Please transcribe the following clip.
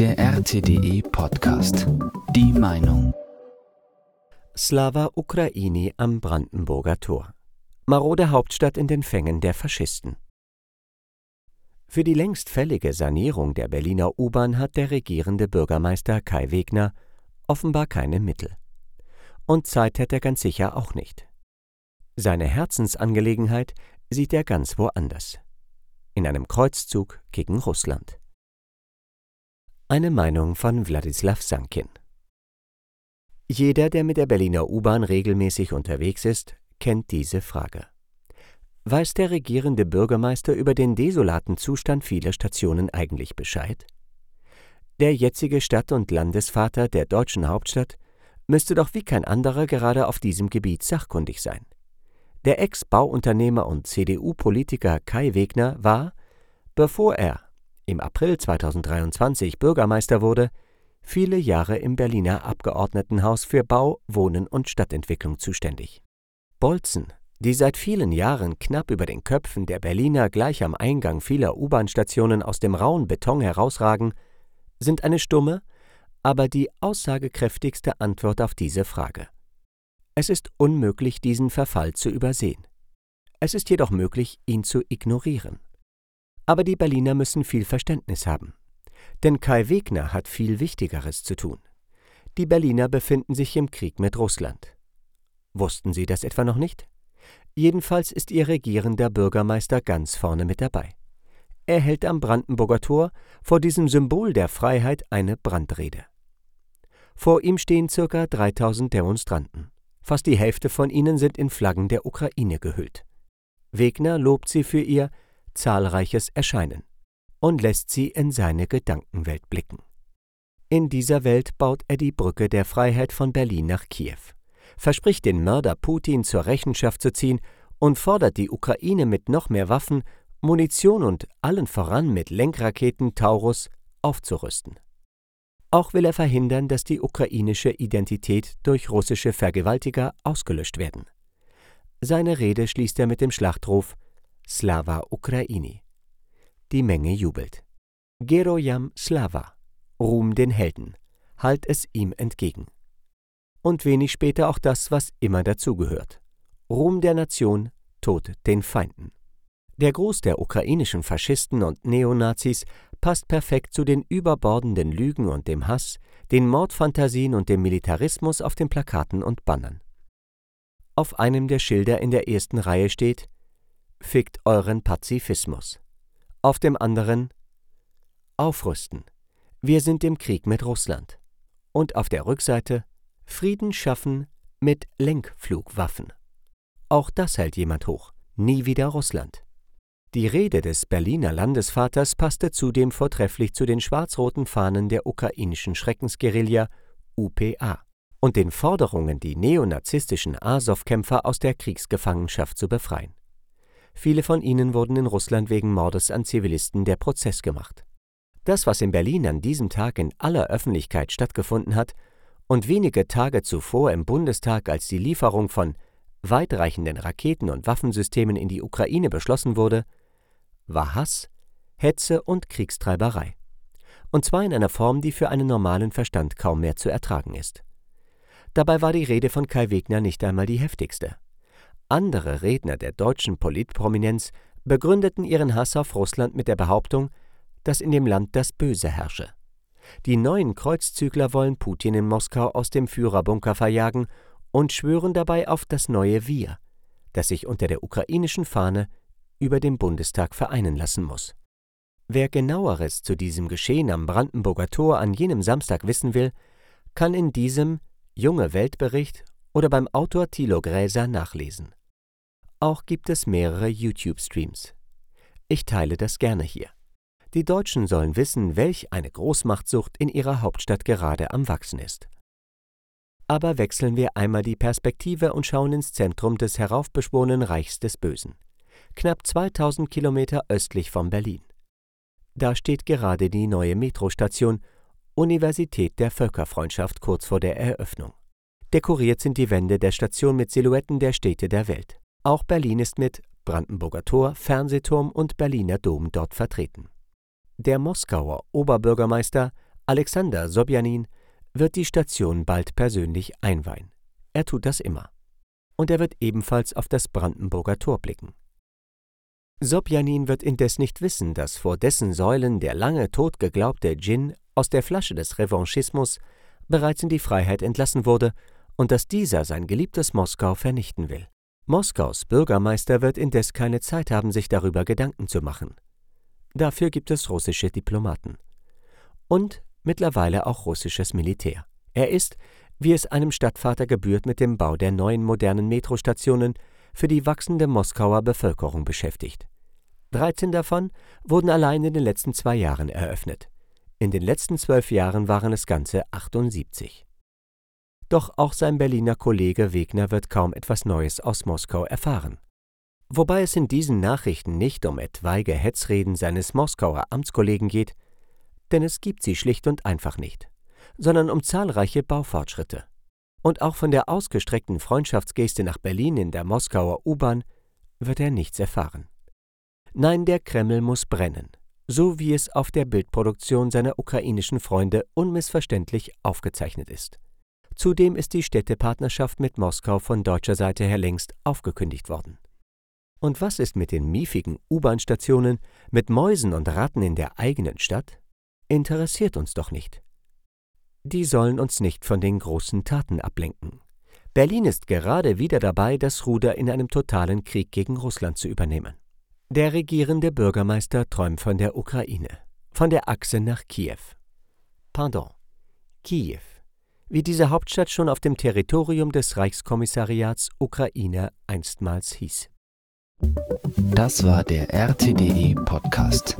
Der RTDE Podcast. Die Meinung. Slava Ukraini am Brandenburger Tor. Marode Hauptstadt in den Fängen der Faschisten. Für die längst fällige Sanierung der Berliner U-Bahn hat der regierende Bürgermeister Kai Wegner offenbar keine Mittel. Und Zeit hätte er ganz sicher auch nicht. Seine Herzensangelegenheit sieht er ganz woanders. In einem Kreuzzug gegen Russland. Eine Meinung von Wladislaw Sankin. Jeder, der mit der Berliner U-Bahn regelmäßig unterwegs ist, kennt diese Frage. Weiß der regierende Bürgermeister über den desolaten Zustand vieler Stationen eigentlich Bescheid? Der jetzige Stadt- und Landesvater der deutschen Hauptstadt müsste doch wie kein anderer gerade auf diesem Gebiet sachkundig sein. Der Ex-Bauunternehmer und CDU-Politiker Kai Wegner war, bevor er im April 2023 Bürgermeister wurde, viele Jahre im Berliner Abgeordnetenhaus für Bau, Wohnen und Stadtentwicklung zuständig. Bolzen, die seit vielen Jahren knapp über den Köpfen der Berliner gleich am Eingang vieler U-Bahn-Stationen aus dem rauen Beton herausragen, sind eine stumme, aber die aussagekräftigste Antwort auf diese Frage. Es ist unmöglich, diesen Verfall zu übersehen. Es ist jedoch möglich, ihn zu ignorieren. Aber die Berliner müssen viel Verständnis haben. Denn Kai Wegner hat viel Wichtigeres zu tun. Die Berliner befinden sich im Krieg mit Russland. Wussten Sie das etwa noch nicht? Jedenfalls ist ihr regierender Bürgermeister ganz vorne mit dabei. Er hält am Brandenburger Tor vor diesem Symbol der Freiheit eine Brandrede. Vor ihm stehen circa 3000 Demonstranten. Fast die Hälfte von ihnen sind in Flaggen der Ukraine gehüllt. Wegner lobt sie für ihr zahlreiches Erscheinen und lässt sie in seine Gedankenwelt blicken. In dieser Welt baut er die Brücke der Freiheit von Berlin nach Kiew, verspricht den Mörder Putin zur Rechenschaft zu ziehen und fordert die Ukraine mit noch mehr Waffen, Munition und allen voran mit Lenkraketen Taurus aufzurüsten. Auch will er verhindern, dass die ukrainische Identität durch russische Vergewaltiger ausgelöscht werden. Seine Rede schließt er mit dem Schlachtruf Slava Ukraini. Die Menge jubelt. Gerojam Slava, Ruhm den Helden, halt es ihm entgegen. Und wenig später auch das, was immer dazugehört. Ruhm der Nation, Tod den Feinden. Der Gruß der ukrainischen Faschisten und Neonazis passt perfekt zu den überbordenden Lügen und dem Hass, den Mordfantasien und dem Militarismus auf den Plakaten und Bannern. Auf einem der Schilder in der ersten Reihe steht Fickt euren Pazifismus. Auf dem anderen Aufrüsten. Wir sind im Krieg mit Russland. Und auf der Rückseite Frieden schaffen mit Lenkflugwaffen. Auch das hält jemand hoch. Nie wieder Russland. Die Rede des Berliner Landesvaters passte zudem vortrefflich zu den schwarz-roten Fahnen der ukrainischen Schreckensguerilla UPA und den Forderungen, die neonazistischen Asow-Kämpfer aus der Kriegsgefangenschaft zu befreien. Viele von ihnen wurden in Russland wegen Mordes an Zivilisten der Prozess gemacht. Das, was in Berlin an diesem Tag in aller Öffentlichkeit stattgefunden hat und wenige Tage zuvor im Bundestag als die Lieferung von weitreichenden Raketen und Waffensystemen in die Ukraine beschlossen wurde, war Hass, Hetze und Kriegstreiberei. Und zwar in einer Form, die für einen normalen Verstand kaum mehr zu ertragen ist. Dabei war die Rede von Kai Wegner nicht einmal die heftigste. Andere Redner der deutschen Politprominenz begründeten ihren Hass auf Russland mit der Behauptung, dass in dem Land das Böse herrsche. Die neuen Kreuzzügler wollen Putin in Moskau aus dem Führerbunker verjagen und schwören dabei auf das neue Wir, das sich unter der ukrainischen Fahne über dem Bundestag vereinen lassen muss. Wer genaueres zu diesem Geschehen am Brandenburger Tor an jenem Samstag wissen will, kann in diesem Junge Weltbericht oder beim Autor Thilo Gräser nachlesen. Auch gibt es mehrere YouTube-Streams. Ich teile das gerne hier. Die Deutschen sollen wissen, welch eine Großmachtsucht in ihrer Hauptstadt gerade am Wachsen ist. Aber wechseln wir einmal die Perspektive und schauen ins Zentrum des heraufbeschworenen Reichs des Bösen, knapp 2000 Kilometer östlich von Berlin. Da steht gerade die neue Metrostation Universität der Völkerfreundschaft kurz vor der Eröffnung. Dekoriert sind die Wände der Station mit Silhouetten der Städte der Welt. Auch Berlin ist mit Brandenburger Tor, Fernsehturm und Berliner Dom dort vertreten. Der Moskauer Oberbürgermeister Alexander Sobjanin wird die Station bald persönlich einweihen. Er tut das immer. Und er wird ebenfalls auf das Brandenburger Tor blicken. Sobjanin wird indes nicht wissen, dass vor dessen Säulen der lange tot geglaubte Djinn aus der Flasche des Revanchismus bereits in die Freiheit entlassen wurde und dass dieser sein geliebtes Moskau vernichten will. Moskaus Bürgermeister wird indes keine Zeit haben, sich darüber Gedanken zu machen. Dafür gibt es russische Diplomaten. Und mittlerweile auch russisches Militär. Er ist, wie es einem Stadtvater gebührt, mit dem Bau der neuen modernen Metrostationen für die wachsende Moskauer Bevölkerung beschäftigt. 13 davon wurden allein in den letzten zwei Jahren eröffnet. In den letzten zwölf Jahren waren es ganze 78. Doch auch sein Berliner Kollege Wegner wird kaum etwas Neues aus Moskau erfahren. Wobei es in diesen Nachrichten nicht um etwaige Hetzreden seines Moskauer Amtskollegen geht, denn es gibt sie schlicht und einfach nicht, sondern um zahlreiche Baufortschritte. Und auch von der ausgestreckten Freundschaftsgeste nach Berlin in der Moskauer U-Bahn wird er nichts erfahren. Nein, der Kreml muss brennen, so wie es auf der Bildproduktion seiner ukrainischen Freunde unmissverständlich aufgezeichnet ist. Zudem ist die Städtepartnerschaft mit Moskau von deutscher Seite her längst aufgekündigt worden. Und was ist mit den miefigen U-Bahn-Stationen, mit Mäusen und Ratten in der eigenen Stadt? Interessiert uns doch nicht. Die sollen uns nicht von den großen Taten ablenken. Berlin ist gerade wieder dabei, das Ruder in einem totalen Krieg gegen Russland zu übernehmen. Der regierende Bürgermeister träumt von der Ukraine, von der Achse nach Kiew. Pardon, Kiew wie diese Hauptstadt schon auf dem Territorium des Reichskommissariats Ukraine einstmals hieß. Das war der RTDE Podcast.